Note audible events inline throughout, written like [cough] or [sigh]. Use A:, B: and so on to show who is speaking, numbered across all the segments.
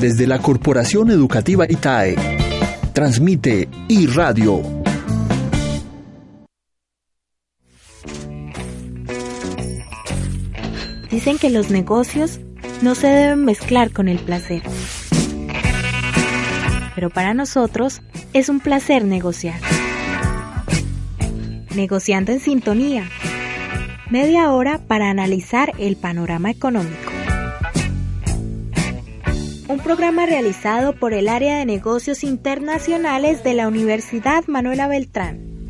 A: Desde la Corporación Educativa ITAE, transmite iRadio.
B: Dicen que los negocios no se deben mezclar con el placer. Pero para nosotros es un placer negociar. Negociando en sintonía. Media hora para analizar el panorama económico. Un programa realizado por el área de negocios internacionales de la Universidad Manuela Beltrán.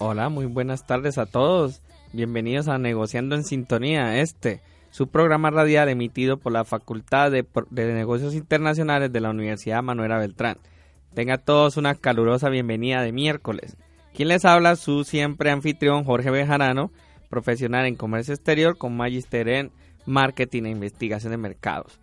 C: Hola, muy buenas tardes a todos. Bienvenidos a Negociando en Sintonía, este, su programa radial emitido por la Facultad de, Negocios Internacionales de la Universidad Manuela Beltrán. Tenga todos una calurosa bienvenida de miércoles. Quien les habla, su siempre anfitrión Jorge Bejarano, profesional en comercio exterior con magister en marketing e investigación de mercados.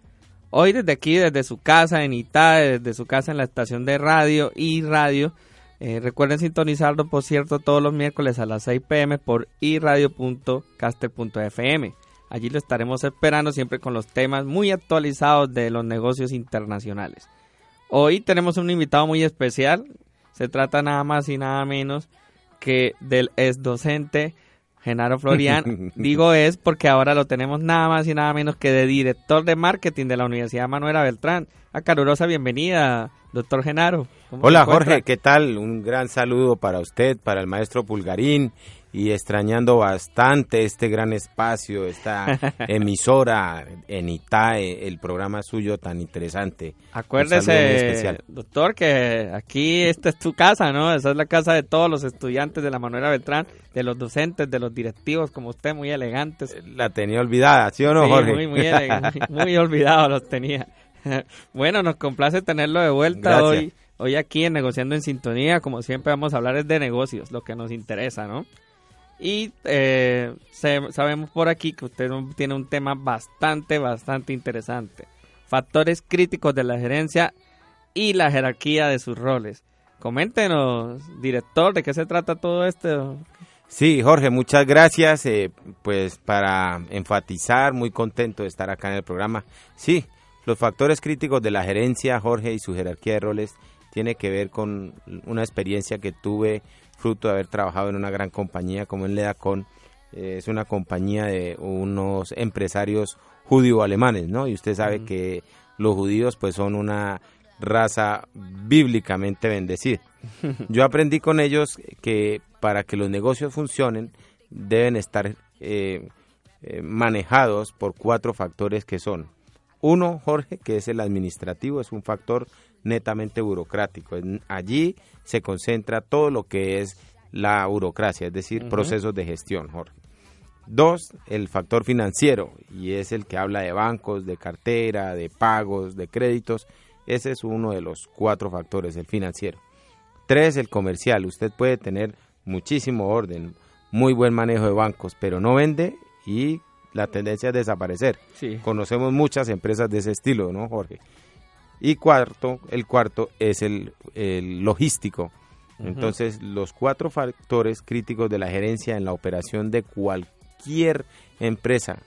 C: Hoy desde aquí, desde su casa en Italia, desde su casa en la estación de radio y radio, eh, recuerden sintonizarlo, por cierto, todos los miércoles a las 6 pm por iradio.caster.fm. Allí lo estaremos esperando siempre con los temas muy actualizados de los negocios internacionales. Hoy tenemos un invitado muy especial. Se trata nada más y nada menos que del ex docente Genaro Florian. [laughs] Digo es porque ahora lo tenemos nada más y nada menos que de director de marketing de la Universidad Manuela Beltrán. A calurosa bienvenida, doctor Genaro.
D: Hola Jorge, ¿qué tal? Un gran saludo para usted, para el maestro Pulgarín y extrañando bastante este gran espacio, esta [laughs] emisora en ITAE, el programa suyo tan interesante.
C: Acuérdese, doctor, que aquí esta es tu casa, ¿no? Esa es la casa de todos los estudiantes de la Manuela Beltrán, de los docentes, de los directivos, como usted, muy elegantes.
D: La tenía olvidada, ¿sí o no, Jorge?
C: Muy, muy, muy [laughs] olvidado los tenía. [laughs] bueno, nos complace tenerlo de vuelta hoy. Hoy aquí en Negociando en Sintonía, como siempre vamos a hablar de negocios, lo que nos interesa, ¿no? Y eh, sabemos por aquí que usted tiene un tema bastante, bastante interesante. Factores críticos de la gerencia y la jerarquía de sus roles. Coméntenos, director, ¿de qué se trata todo esto?
D: Sí, Jorge, muchas gracias. Eh, pues para enfatizar, muy contento de estar acá en el programa. Sí, los factores críticos de la gerencia, Jorge, y su jerarquía de roles tiene que ver con una experiencia que tuve fruto de haber trabajado en una gran compañía como en Ledacon. Eh, es una compañía de unos empresarios judío-alemanes, ¿no? Y usted sabe que los judíos pues son una raza bíblicamente bendecida. [laughs] Yo aprendí con ellos que para que los negocios funcionen deben estar eh, eh, manejados por cuatro factores que son uno, Jorge, que es el administrativo, es un factor netamente burocrático. Allí se concentra todo lo que es la burocracia, es decir, procesos de gestión, Jorge. Dos, el factor financiero, y es el que habla de bancos, de cartera, de pagos, de créditos. Ese es uno de los cuatro factores, el financiero. Tres, el comercial. Usted puede tener muchísimo orden, muy buen manejo de bancos, pero no vende y la tendencia es desaparecer. Conocemos muchas empresas de ese estilo, ¿no, Jorge? Y cuarto, el cuarto es el, logístico. Entonces, los cuatro factores críticos de la gerencia en la operación de cualquier empresa,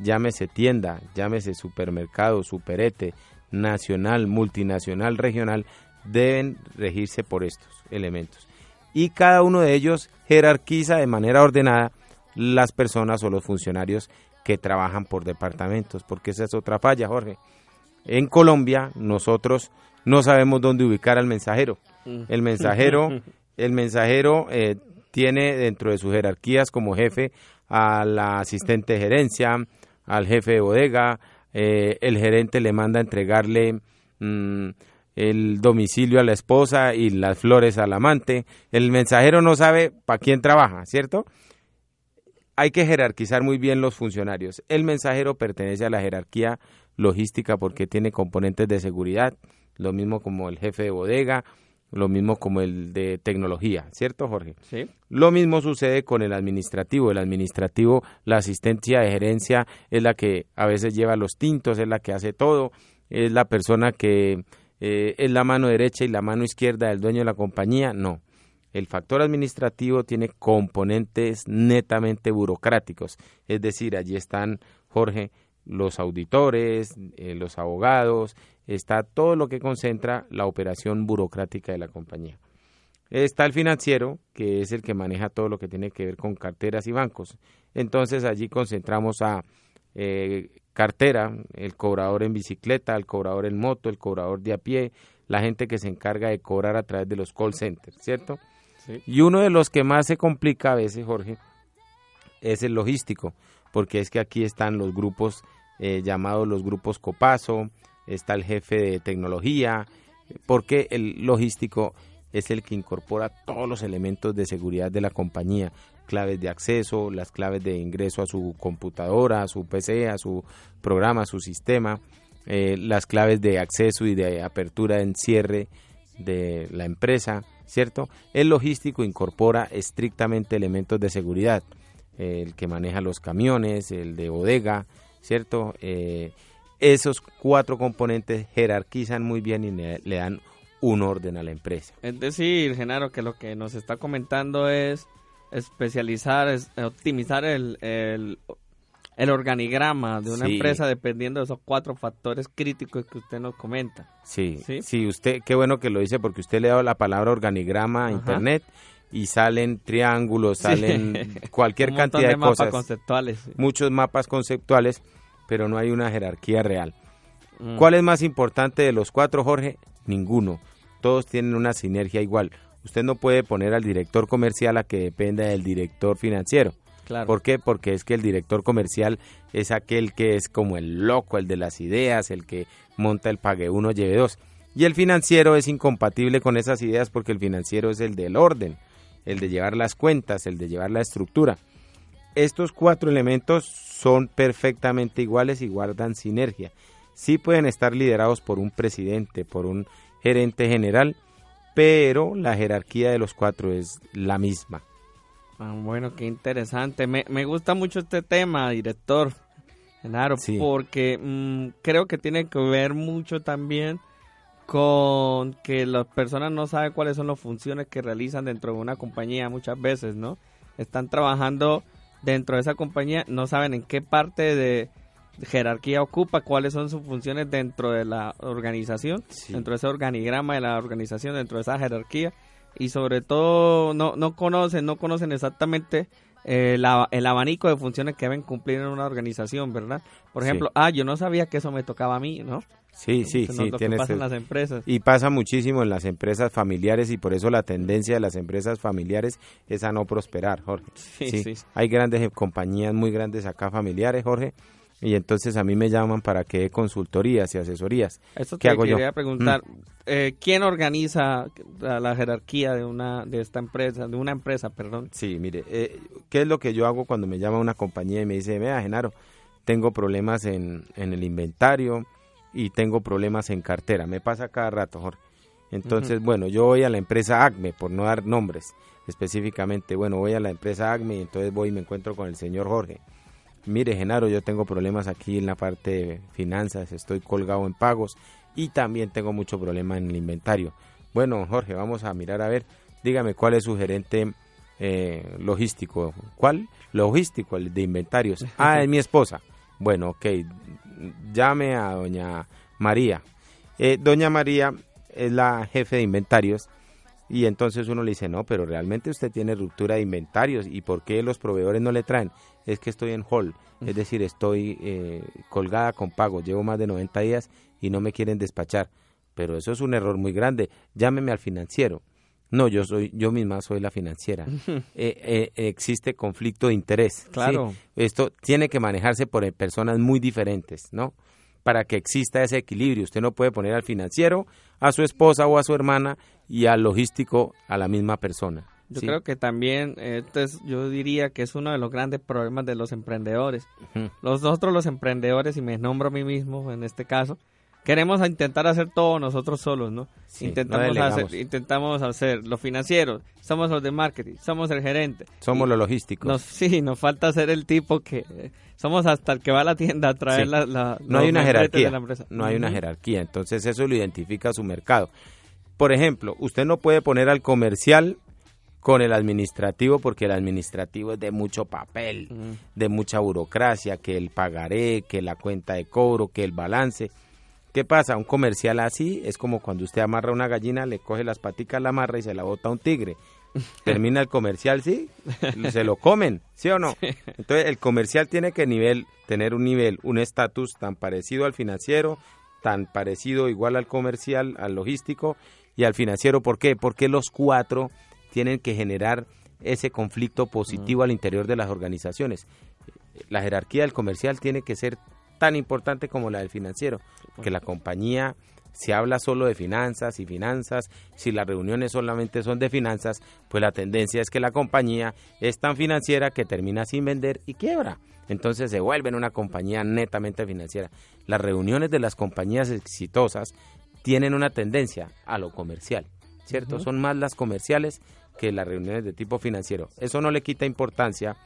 D: llámese tienda, llámese supermercado, superete, nacional, multinacional, regional, deben regirse por estos elementos. Y cada uno de ellos jerarquiza de manera ordenada las personas o los funcionarios que trabajan por departamentos, porque esa es otra falla, Jorge. En Colombia nosotros no sabemos dónde ubicar al mensajero. El mensajero, [laughs] el mensajero eh, tiene dentro de sus jerarquías como jefe al asistente de gerencia, al jefe de bodega, eh, el gerente le manda a entregarle mm, el domicilio a la esposa y las flores al amante. El mensajero no sabe para quién trabaja, ¿cierto? Hay que jerarquizar muy bien los funcionarios. El mensajero pertenece a la jerarquía logística porque tiene componentes de seguridad, lo mismo como el jefe de bodega, lo mismo como el de tecnología, ¿cierto, Jorge?
C: Sí.
D: Lo mismo sucede con el administrativo. El administrativo, la asistencia de gerencia es la que a veces lleva los tintos, es la que hace todo, es la persona que eh, es la mano derecha y la mano izquierda del dueño de la compañía. No. El factor administrativo tiene componentes netamente burocráticos. Es decir, allí están, Jorge, los auditores, eh, los abogados, está todo lo que concentra la operación burocrática de la compañía. Está el financiero, que es el que maneja todo lo que tiene que ver con carteras y bancos. Entonces allí concentramos a eh, cartera, el cobrador en bicicleta, el cobrador en moto, el cobrador de a pie, la gente que se encarga de cobrar a través de los call centers, ¿cierto? Y uno de los que más se complica a veces, Jorge, es el logístico, porque es que aquí están los grupos eh, llamados los grupos Copaso, está el jefe de tecnología, porque el logístico es el que incorpora todos los elementos de seguridad de la compañía, claves de acceso, las claves de ingreso a su computadora, a su PC, a su programa, a su sistema, eh, las claves de acceso y de apertura en cierre de la empresa, ¿cierto? El logístico incorpora estrictamente elementos de seguridad, el que maneja los camiones, el de bodega, ¿cierto? Eh, esos cuatro componentes jerarquizan muy bien y le, dan un orden a la empresa.
C: Es decir, Genaro, que lo que nos está comentando es especializar, es optimizar el, el, organigrama de una empresa dependiendo de esos cuatro factores críticos que usted nos comenta.
D: Sí, sí, usted, qué bueno que lo dice porque usted le ha dado la palabra organigrama a internet y salen triángulos, salen [laughs] cualquier cantidad de, de mapas
C: conceptuales.
D: Muchos mapas conceptuales pero no hay una jerarquía real. Mm. ¿Cuál es más importante de los cuatro, Jorge? Ninguno. Todos tienen una sinergia igual. Usted no puede poner al director comercial a que dependa del director financiero. ¿Por qué? Porque es que el director comercial es aquel que es como el loco, el de las ideas, el que monta el pague uno, lleve dos. Y el financiero es incompatible con esas ideas porque el financiero es el del orden, el de llevar las cuentas, el de llevar la estructura. Estos cuatro elementos son perfectamente iguales y guardan sinergia. Sí pueden estar liderados por un presidente, por un gerente general, pero la jerarquía de los cuatro es la misma.
C: Ah, bueno, qué interesante. Me, gusta mucho este tema, director Genaro, porque mm, creo que tiene que ver mucho también con que las personas no saben cuáles son las funciones que realizan dentro de una compañía muchas veces, ¿no? Están trabajando dentro de esa compañía no saben en qué parte de jerarquía ocupa, cuáles son sus funciones dentro de la organización, dentro de ese organigrama de la organización, dentro de esa jerarquía y sobre todo no, no conocen, no conocen exactamente eh, el abanico de funciones que deben cumplir en una organización, ¿verdad? Por ejemplo, ah, yo no sabía que eso me tocaba a mí, ¿no?
D: Sí, sí, sí.
C: Lo pasa en las empresas.
D: Y pasa muchísimo en las empresas familiares y por eso la tendencia de las empresas familiares es a no prosperar, Jorge.
C: Sí, sí.
D: Hay grandes compañías muy grandes acá familiares, Jorge, y entonces a mí me llaman para que dé consultorías y asesorías.
C: Eso te quería preguntar, mm. eh, ¿quién organiza la, jerarquía de una de esta empresa, de una empresa, perdón?
D: Sí, mire, eh, ¿qué es lo que yo hago cuando me llama una compañía y me dice, vea, Genaro, tengo problemas en, en el inventario y tengo problemas en cartera? Me pasa cada rato, Jorge. Entonces, bueno, yo voy a la empresa ACME, por no dar nombres específicamente, bueno, voy a la empresa ACME y entonces voy y me encuentro con el señor Jorge mire Genaro, yo tengo problemas aquí en la parte de finanzas, estoy colgado en pagos y también tengo mucho problema en el inventario. Bueno, Jorge, vamos a mirar a ver, dígame cuál es su gerente eh, logístico. ¿Cuál? Logístico, el de inventarios. Ah, es mi esposa. Bueno, ok, llame a doña María. Eh, doña María es la jefe de inventarios y entonces uno le dice, no, pero realmente usted tiene ruptura de inventarios y ¿por qué los proveedores no le traen? Es que estoy en hall, es decir, estoy eh, colgada con pago, llevo más de 90 días y no me quieren despachar. Pero eso es un error muy grande. Llámeme al financiero. No, yo soy, yo misma soy la financiera. [laughs] Eh, eh, existe conflicto de interés.
C: Claro.
D: Esto tiene que manejarse por personas muy diferentes, ¿no? Para que exista ese equilibrio. Usted no puede poner al financiero, a su esposa o a su hermana y al logístico a la misma persona.
C: Yo creo que también, este yo diría que es uno de los grandes problemas de los emprendedores. Nosotros los emprendedores, y me nombro a mí mismo en este caso, queremos intentar hacer todo nosotros solos, ¿no? intentamos, hacer, intentamos hacer lo financiero, somos los de marketing, somos el gerente.
D: Somos los logísticos.
C: sí, nos falta ser el tipo que... somos hasta el que va a la tienda a traer la,
D: No hay una jerarquía, no hay una jerarquía, entonces eso lo identifica su mercado. Por ejemplo, usted no puede poner al comercial con el administrativo porque el administrativo es de mucho papel, de mucha burocracia, que el pagaré, que la cuenta de cobro, que el balance. ¿Qué pasa? Un comercial así es como cuando usted amarra una gallina, le coge las paticas, la amarra y se la bota a un tigre. [laughs] Termina el comercial, sí, se lo comen, ¿sí o no? Entonces el comercial tiene que nivel, tener un nivel, un estatus tan parecido al financiero, tan parecido igual al comercial, al logístico y al financiero. ¿Por qué? Porque los cuatro tienen que generar ese conflicto positivo al interior de las organizaciones. La jerarquía del comercial tiene que ser tan importante como la del financiero, que la compañía si habla solo de finanzas y finanzas, si las reuniones solamente son de finanzas, pues la tendencia es que la compañía es tan financiera que termina sin vender y quiebra. Entonces se vuelve una compañía netamente financiera. Las reuniones de las compañías exitosas tienen una tendencia a lo comercial, ¿cierto? Son más las comerciales que las reuniones de tipo financiero. Eso no le quita importancia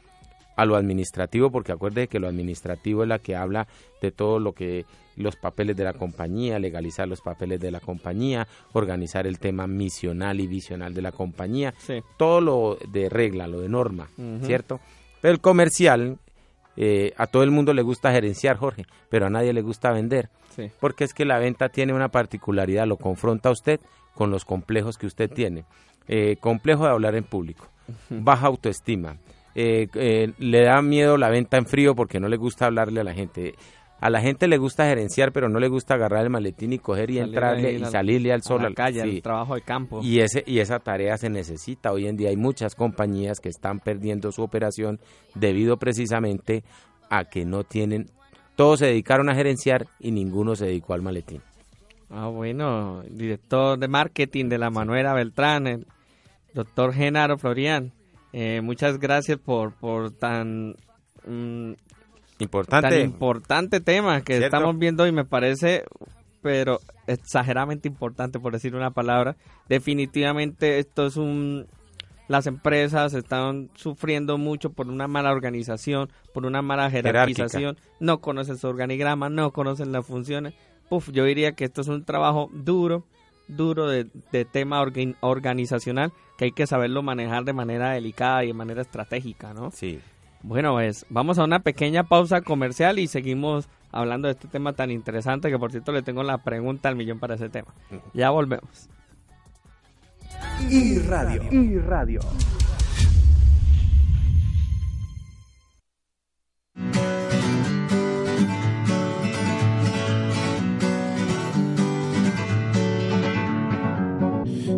D: a lo administrativo, porque acuerde que lo administrativo es la que habla de todo lo que los papeles de la compañía, legalizar los papeles de la compañía, organizar el tema misional y visional de la compañía, todo lo de regla, lo de norma, ¿cierto? Pero el comercial, eh, a todo el mundo le gusta gerenciar, Jorge, pero a nadie le gusta vender, porque es que la venta tiene una particularidad, lo confronta usted con los complejos que usted tiene. Eh, complejo de hablar en público, baja autoestima, eh, eh, le da miedo la venta en frío porque no le gusta hablarle a la gente. A la gente le gusta gerenciar, pero no le gusta agarrar el maletín y coger y entrarle y salirle al sol.
C: A la calle, al trabajo de campo.
D: Y, ese, y esa tarea se necesita. Hoy en día hay muchas compañías que están perdiendo su operación debido precisamente a que no tienen... Todos se dedicaron a gerenciar y ninguno se dedicó al maletín.
C: Ah, bueno, director de marketing de la Manuela Beltrán, el doctor Genaro Florian. Eh, muchas gracias por, por tan,
D: mm, importante.
C: importante tema que estamos viendo y me parece, pero exageradamente importante por decir una palabra. Definitivamente esto es un... Las empresas están sufriendo mucho por una mala organización, por una mala jerarquización, no conocen su organigrama, no conocen las funciones. Uf, yo diría que esto es un trabajo duro, duro de, tema organizacional que hay que saberlo manejar de manera delicada y de manera estratégica, ¿no?
D: Sí.
C: Bueno, pues vamos a una pequeña pausa comercial y seguimos hablando de este tema tan interesante que por cierto le tengo la pregunta al millón para ese tema. Ya volvemos.
A: Y radio. Y radio.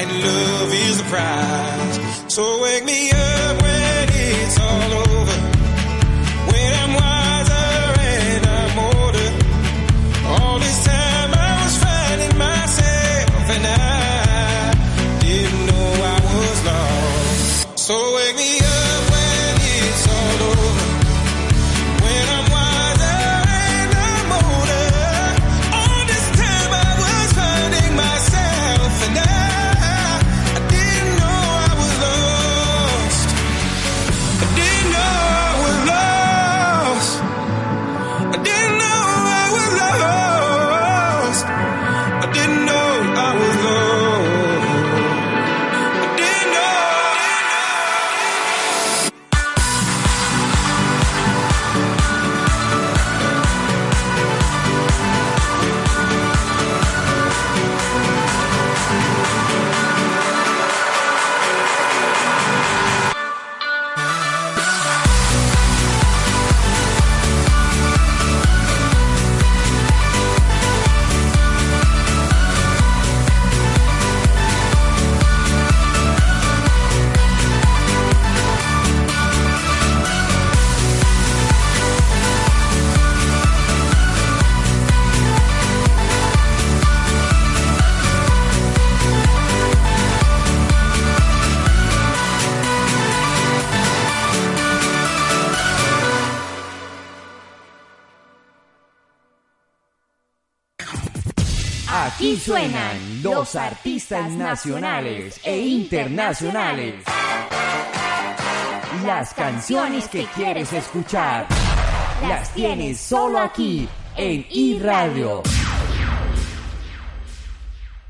E: and love is the prize. So wake me up
F: Aquí suenan los artistas nacionales e internacionales. Las canciones que quieres escuchar las tienes solo aquí en iRadio.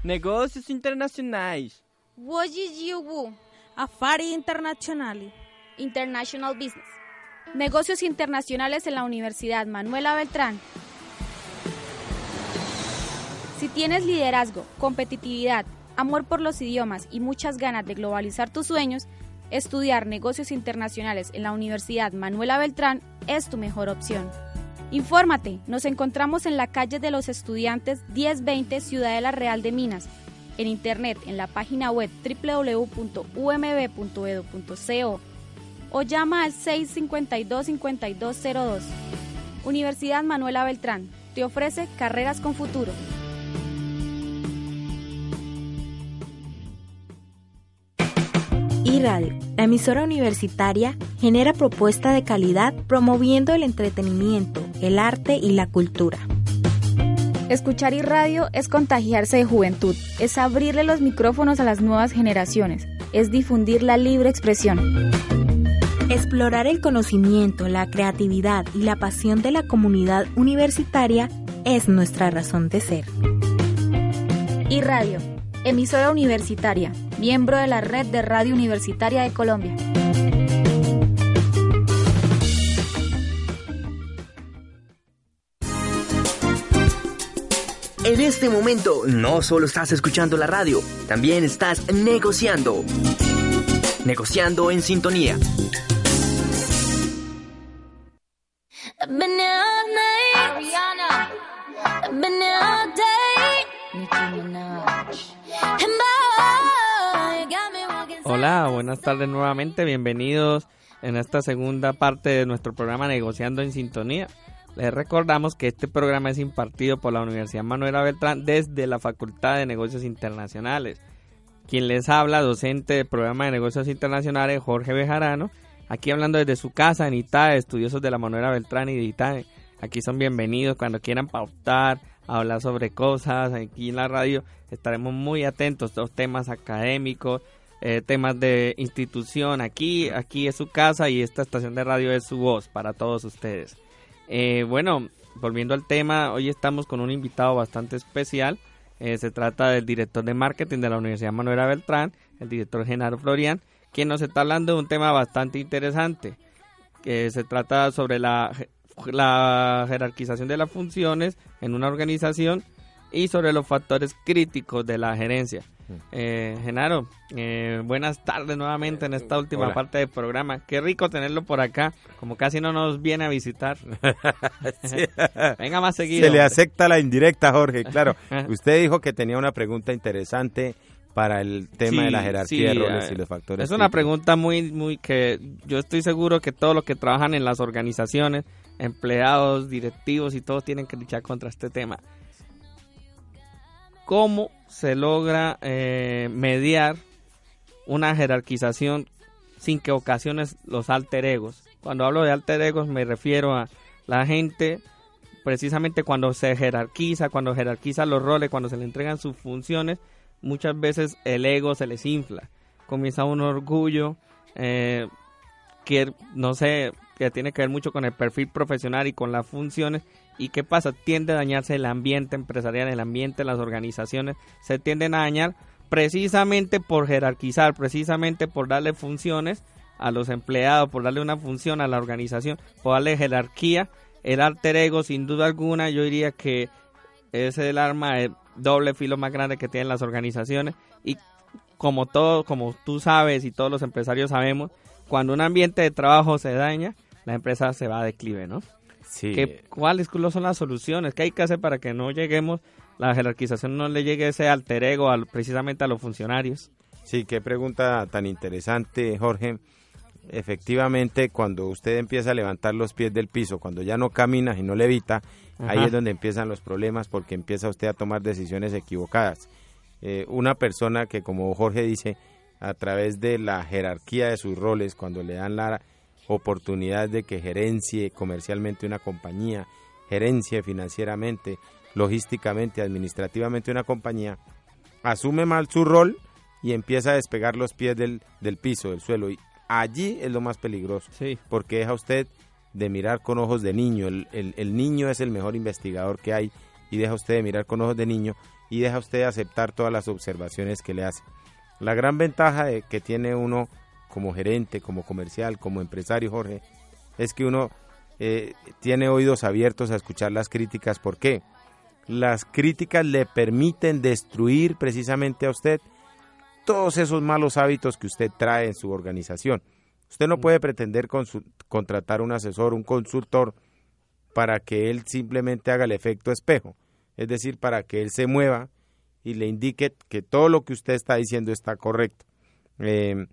G: Negócios internacionais.
H: Wojijiwu,
B: Affari Internazionali.
H: International Business. Negocios internacionales en la Universidad Manuela Beltrán. Si tienes liderazgo, competitividad, amor por los idiomas y muchas ganas de globalizar tus sueños, estudiar negocios internacionales en la Universidad Manuela Beltrán es tu mejor opción. Infórmate, nos encontramos en la calle de los estudiantes 1020 Ciudadela Real de Minas, en internet en la página web www.umb.edu.co o llama al 652-5202. Universidad Manuela Beltrán te ofrece carreras con futuro.
B: La emisora universitaria, genera propuesta de calidad promoviendo el entretenimiento, el arte y la cultura.
H: Escuchar y radio es contagiarse de juventud, es abrirle los micrófonos a las nuevas generaciones, es difundir la libre expresión.
B: Explorar el conocimiento, la creatividad y la pasión de la comunidad universitaria es nuestra razón de ser.
H: Y radio, emisora universitaria, miembro de la Red de Radio Universitaria de Colombia.
I: En este momento no solo estás escuchando la radio, también estás negociando. Negociando en sintonía.
C: Hola, buenas tardes nuevamente, bienvenidos en esta segunda parte de nuestro programa Negociando en Sintonía. Les recordamos que este programa es impartido por la Universidad Manuela Beltrán desde la Facultad de Negocios Internacionales. Quien les habla, docente del programa de negocios internacionales, Jorge Bejarano, aquí hablando desde su casa en ITAE, estudiosos de la Manuela Beltrán y de ITAE. Aquí son bienvenidos cuando quieran pautar, hablar sobre cosas, aquí en la radio estaremos muy atentos a los temas académicos, eh, temas de institución. Aquí, aquí es su casa y esta estación de radio es su voz para todos ustedes. Eh, bueno, volviendo al tema, hoy estamos con un invitado bastante especial. Eh, se trata del director de marketing de la Universidad Manuela Beltrán, el director Genaro Florian, quien nos está hablando de un tema bastante interesante, que se trata sobre la, la jerarquización de las funciones en una organización y sobre los factores críticos de la gerencia. Eh, Genaro, eh, buenas tardes nuevamente en esta última
D: Hola.
C: parte del programa. Qué rico tenerlo por acá, como casi no nos viene a visitar. [laughs] [laughs] Venga más seguido.
D: Se le acepta la indirecta, Jorge, claro. [laughs] Usted dijo que tenía una pregunta interesante para el tema de la jerarquía
C: sí,
D: de roles
C: eh,
D: y los factores.
C: Es una pregunta muy, muy que yo estoy seguro que todos los que trabajan en las organizaciones, empleados, directivos y todos tienen que luchar contra este tema. ¿Cómo se logra eh, mediar una jerarquización sin que ocasiones los alter egos? Cuando hablo de alter egos me refiero a la gente precisamente cuando se jerarquiza, cuando jerarquiza los roles, cuando se le entregan sus funciones, muchas veces el ego se les infla. Comienza un orgullo eh, que, no sé, que tiene que ver mucho con el perfil profesional y con las funciones. ¿Y qué pasa? Tiende a dañarse el ambiente empresarial, el ambiente las organizaciones. Se tienden a dañar precisamente por jerarquizar, precisamente por darle funciones a los empleados, por darle una función a la organización, por darle jerarquía. El alter ego, sin duda alguna, yo diría que es el arma de doble filo más grande que tienen las organizaciones. Y como todo, como tú sabes y todos los empresarios sabemos, cuando un ambiente de trabajo se daña, la empresa se va a declive, ¿no?
D: Sí.
C: ¿Qué- ¿Cuáles son las soluciones? ¿Qué hay que hacer para que no lleguemos, la jerarquización no le llegue ese alter ego precisamente a los funcionarios?
D: Sí, qué pregunta tan interesante, Jorge. Efectivamente, cuando usted empieza a levantar los pies del piso, cuando ya no camina y no levita, ahí
C: Ajá.
D: es donde empiezan los problemas porque empieza usted a tomar decisiones equivocadas. Eh, una persona que, como Jorge dice, a través de la jerarquía de sus roles, cuando le dan la oportunidad de que gerencie comercialmente una compañía, gerencie financieramente, logísticamente, administrativamente una compañía, asume mal su rol y empieza a despegar los pies del, del piso, del suelo. Y allí es lo más peligroso,
C: Sí.
D: porque deja usted de mirar con ojos de niño. El, el- el niño es el mejor investigador que hay y deja usted de mirar con ojos de niño y deja usted de aceptar todas las observaciones que le hace. La gran ventaja de- que tiene uno como gerente, como comercial, como empresario, Jorge, es que uno eh, tiene oídos abiertos a escuchar las críticas. ¿Por qué? Las críticas le permiten destruir precisamente a usted todos esos malos hábitos que usted trae en su organización. Usted no puede pretender contratar un asesor, un consultor, para que él simplemente haga el efecto espejo. Es decir, para que él se mueva y le indique que todo lo que usted está diciendo está correcto. Eh,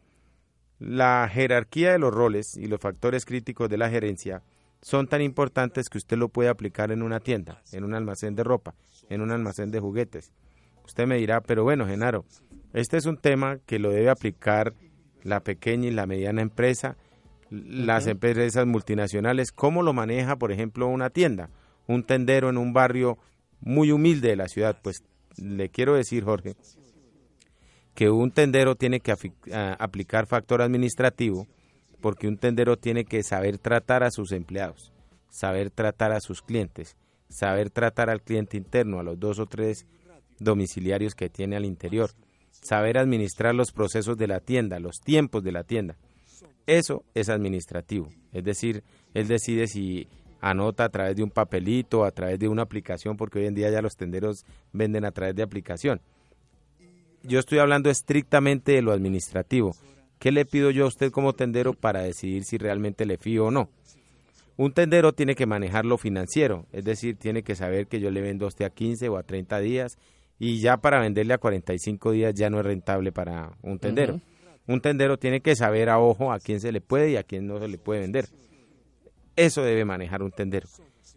D: la jerarquía de los roles y los factores críticos de la gerencia son tan importantes que usted lo puede aplicar en una tienda, en un almacén de ropa, en un almacén de juguetes. Usted me dirá, pero bueno, Genaro, este es un tema que lo debe aplicar la pequeña y la mediana empresa, las empresas multinacionales. ¿Cómo lo maneja, por ejemplo, una tienda, un tendero en un barrio muy humilde de la ciudad? Pues le quiero decir, Jorge, que un tendero tiene que aplicar factor administrativo porque un tendero tiene que saber tratar a sus empleados, saber tratar a sus clientes, saber tratar al cliente interno, a los dos o tres domiciliarios que tiene al interior, saber administrar los procesos de la tienda, los tiempos de la tienda. Eso es administrativo, es decir, él decide si anota a través de un papelito, a través de una aplicación, porque hoy en día ya los tenderos venden a través de aplicación. Yo estoy hablando estrictamente de lo administrativo. ¿Qué le pido yo a usted como tendero para decidir si realmente le fío o no? Un tendero tiene que manejar lo financiero, es decir, tiene que saber que yo le vendo a usted a 15 o a 30 días y ya para venderle a 45 días ya no es rentable para un tendero. Un tendero tiene que saber a ojo a quién se le puede y a quién no se le puede vender. Eso debe manejar un tendero.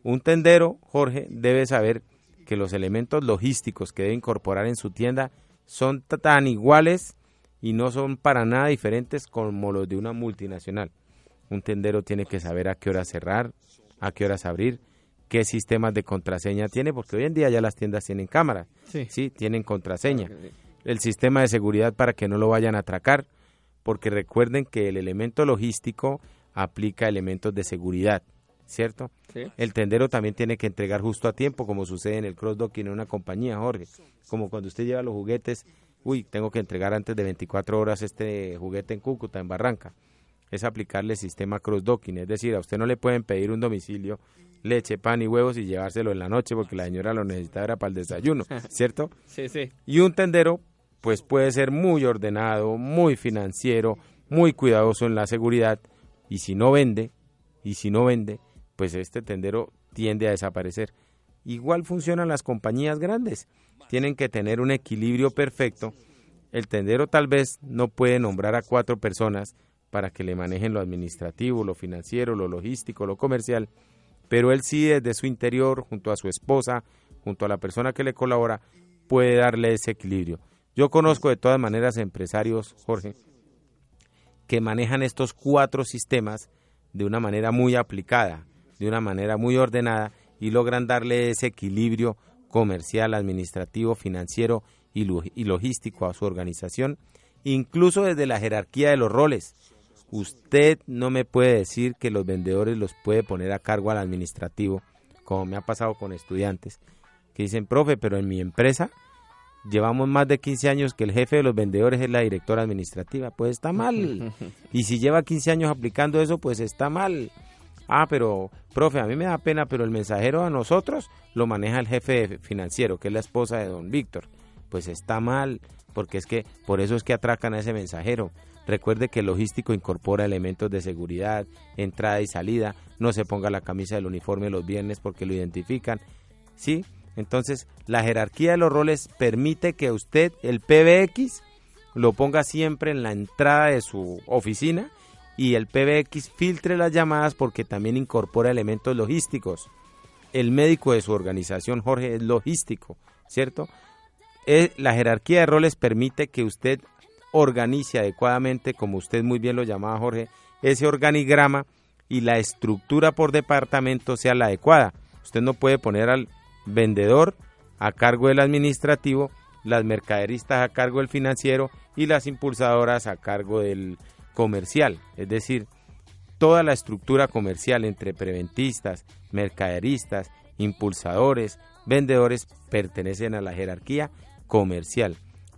D: Un tendero, Jorge, debe saber que los elementos logísticos que debe incorporar en su tienda son tan iguales y no son para nada diferentes como los de una multinacional. Un tendero tiene que saber a qué hora cerrar, a qué horas abrir, qué sistemas de contraseña tiene, porque hoy en día ya las tiendas tienen cámaras,
C: Sí.
D: sí, tienen contraseña. El sistema de seguridad para que no lo vayan a atracar, porque recuerden que el elemento logístico aplica elementos de seguridad, ¿cierto?
C: Sí.
D: El tendero también tiene que entregar justo a tiempo, como sucede en el cross-docking en una compañía, Jorge. Como cuando usted lleva los juguetes, uy, tengo que entregar antes de 24 horas este juguete en Cúcuta, en Barranca. Es aplicarle el sistema cross-docking, es decir, a usted no le pueden pedir un domicilio, leche, pan y huevos y llevárselo en la noche porque la señora lo necesitaba para el desayuno, [laughs] ¿cierto?
C: Sí, sí.
D: Y un tendero, pues puede ser muy ordenado, muy financiero, muy cuidadoso en la seguridad y si no vende, y si no vende, pues este tendero tiende a desaparecer. Igual funcionan las compañías grandes. Tienen que tener un equilibrio perfecto. El tendero tal vez no puede nombrar a cuatro personas para que le manejen lo administrativo, lo financiero, lo logístico, lo comercial, pero él sí desde su interior, junto a su esposa, junto a la persona que le colabora, puede darle ese equilibrio. Yo conozco de todas maneras empresarios, Jorge, que manejan estos cuatro sistemas de una manera muy aplicada, de una manera muy ordenada y logran darle ese equilibrio comercial, administrativo, financiero y, logístico a su organización, incluso desde la jerarquía de los roles. Usted no me puede decir que los vendedores los puede poner a cargo al administrativo, como me ha pasado con estudiantes, que dicen, profe, pero en mi empresa llevamos más de 15 años que el jefe de los vendedores es la directora administrativa, pues está mal. [laughs] Y si lleva 15 años aplicando eso, pues está mal. Ah, pero, profe, a mí me da pena, pero el mensajero a nosotros lo maneja el jefe financiero, que es la esposa de don Víctor. Pues está mal, porque es que por eso es que atracan a ese mensajero. Recuerde que el logístico incorpora elementos de seguridad, entrada y salida. No se ponga la camisa del uniforme los viernes porque lo identifican. ¿Sí? Entonces, la jerarquía de los roles permite que usted, el PBX, lo ponga siempre en la entrada de su oficina y el PBX filtre las llamadas porque también incorpora elementos logísticos. El médico de su organización, Jorge, es logístico, ¿cierto? Eh, la jerarquía de roles permite que usted organice adecuadamente, como usted muy bien lo llamaba, Jorge, ese organigrama y la estructura por departamento sea la adecuada. Usted no puede poner al vendedor a cargo del administrativo, las mercaderistas a cargo del financiero y las impulsadoras a cargo del comercial. Es decir, toda la estructura comercial entre preventistas, mercaderistas, impulsadores, vendedores pertenecen a la jerarquía comercial.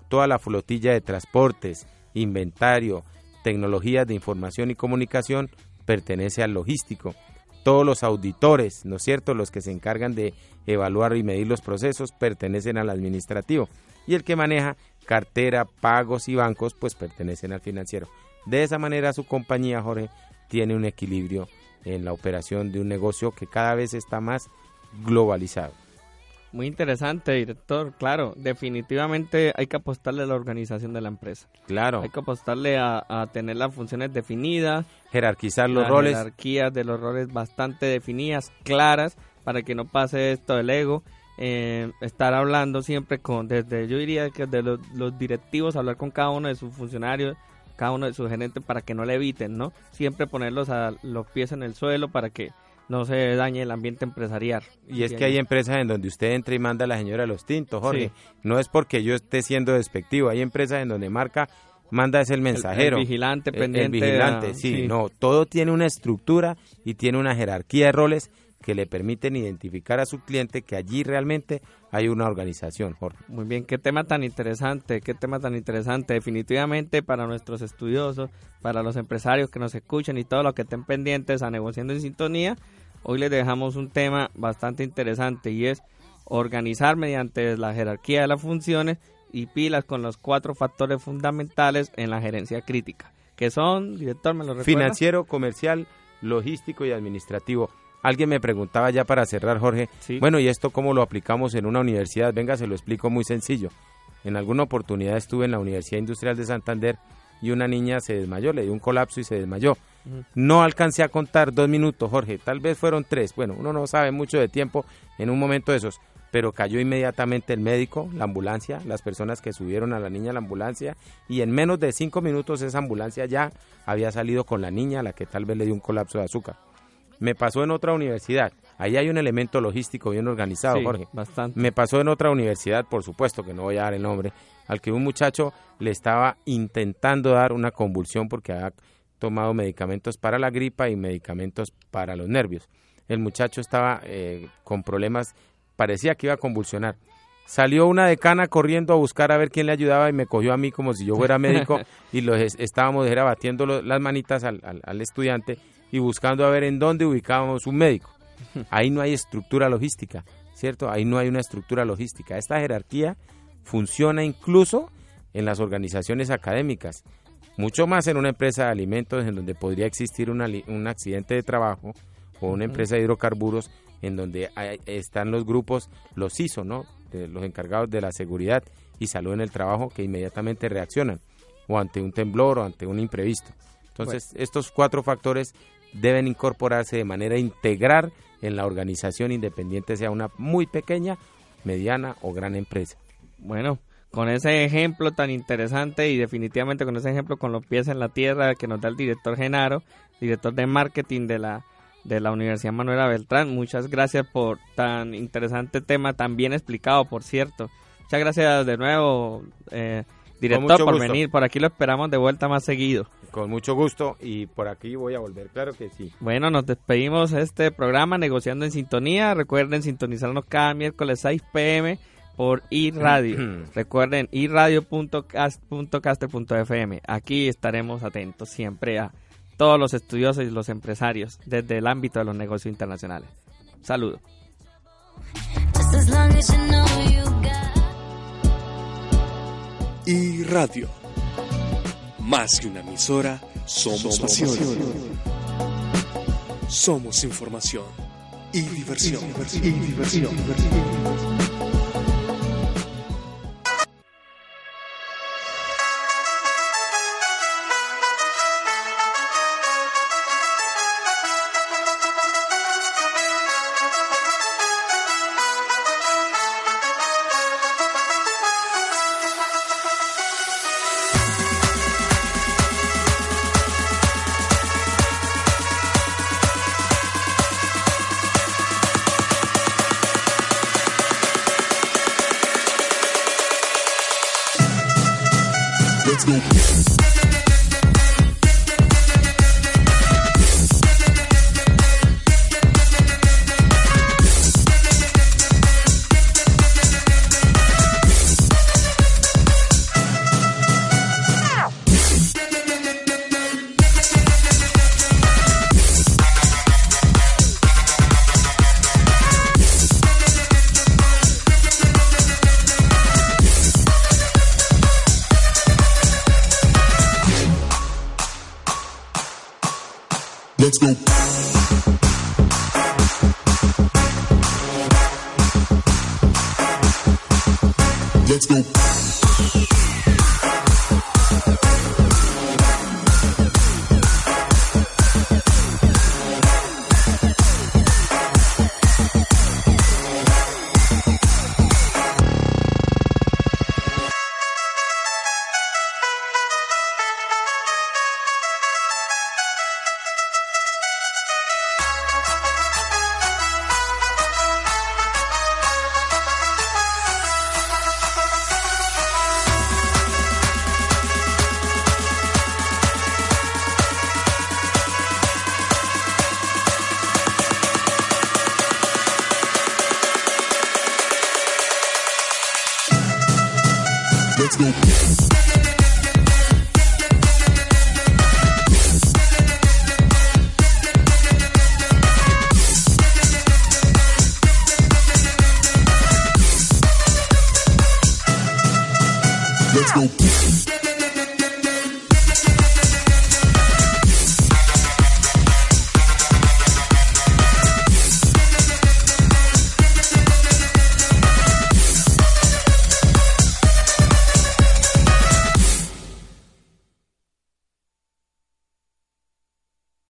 D: Toda la flotilla de transportes, inventario, tecnologías de información y comunicación pertenece al logístico todos los auditores, ¿no es cierto? Los que se encargan de evaluar y medir los procesos pertenecen al administrativo y el que maneja cartera, pagos y bancos pues pertenecen al financiero. De esa manera su compañía, Jorge, tiene un equilibrio en la operación de un negocio que cada vez está más globalizado.
C: Muy interesante, director. Claro, definitivamente hay que apostarle a la organización de la empresa.
D: Claro.
C: Hay que apostarle a, tener las funciones definidas.
D: Jerarquizar los roles.
C: Jerarquías de los roles bastante definidas, claras, para que no pase esto del ego. Eh, estar hablando siempre con, desde yo diría que de los, los directivos, hablar con cada uno de sus funcionarios, cada uno de sus gerentes para que no le eviten, ¿no? Siempre ponerlos a los pies en el suelo para que no se dañe el ambiente empresarial.
D: Y es que hay empresas en donde usted entra y manda a la señora los tintos, Jorge. No es porque yo esté siendo despectivo, hay empresas en donde marca manda es el mensajero.
C: El, vigilante pendiente.
D: El, vigilante, sí, no, todo tiene una estructura y tiene una jerarquía de roles que le permiten identificar a su cliente que allí realmente hay una organización, Jorge.
C: Muy bien, qué tema tan interesante, qué tema tan interesante. Definitivamente para nuestros estudiosos, para los empresarios que nos escuchen y todos los que estén pendientes a negociando en sintonía, hoy les dejamos un tema bastante interesante y es organizar mediante la jerarquía de las funciones y pilas con los cuatro factores fundamentales en la gerencia crítica, que son, director, ¿me lo recuerda?
D: Financiero, comercial, logístico y administrativo. Alguien me preguntaba ya para cerrar, Jorge, bueno, ¿y esto cómo lo aplicamos en una universidad? Venga, se lo explico muy sencillo. En alguna oportunidad estuve en la Universidad Industrial de Santander y una niña se desmayó, le dio un colapso y se desmayó. No alcancé a contar dos minutos, Jorge, tal vez fueron tres. Bueno, uno no sabe mucho de tiempo en un momento de esos, pero cayó inmediatamente el médico, la ambulancia, las personas que subieron a la niña a la ambulancia y en menos de cinco minutos esa ambulancia ya había salido con la niña a la que tal vez le dio un colapso de azúcar. Me pasó en otra universidad. Ahí hay un elemento logístico bien organizado, Jorge.
C: Bastante.
D: Me pasó en otra universidad, por supuesto que no voy a dar el nombre, al que un muchacho le estaba intentando dar una convulsión porque había tomado medicamentos para la gripa y medicamentos para los nervios. El muchacho estaba eh, con problemas, parecía que iba a convulsionar. salió una decana corriendo a buscar a ver quién le ayudaba y me cogió a mí como si yo fuera [laughs] médico y los es- estábamos era batiendo las manitas al, al- al estudiante y buscando a ver en dónde ubicábamos un médico. Ahí no hay estructura logística, ¿cierto? Ahí no hay una estructura logística. Esta jerarquía funciona incluso en las organizaciones académicas, mucho más en una empresa de alimentos en donde podría existir una un accidente de trabajo o una empresa de hidrocarburos en donde hay- están los grupos, los ISO, ¿no? De los encargados de la seguridad y salud en el trabajo que inmediatamente reaccionan o ante un temblor o ante un imprevisto. Entonces, estos cuatro factores deben incorporarse de manera integral en la organización independiente, sea una muy pequeña, mediana o gran empresa.
C: Bueno, con ese ejemplo tan interesante y definitivamente con ese ejemplo con los pies en la tierra que nos da el director Genaro, director de marketing de la de la Universidad Manuela Beltrán, muchas gracias por tan interesante tema, tan bien explicado, por cierto. Muchas gracias de nuevo, eh, director, por
D: gusto.
C: venir. Por aquí lo esperamos de vuelta más seguido.
D: Con mucho gusto y por aquí voy a volver, claro que sí.
C: Bueno, nos despedimos de este programa Negociando en Sintonía. Recuerden sintonizarnos cada miércoles 6 pm por iRadio. [clears throat] Recuerden iradio.caster.fm. Aquí estaremos atentos siempre a todos los estudiosos y los empresarios desde el ámbito de los negocios internacionales. Saludos.
J: Y radio. Más que una emisora, somos, pasión. Somos información y diversión. Y diversión. Let's go.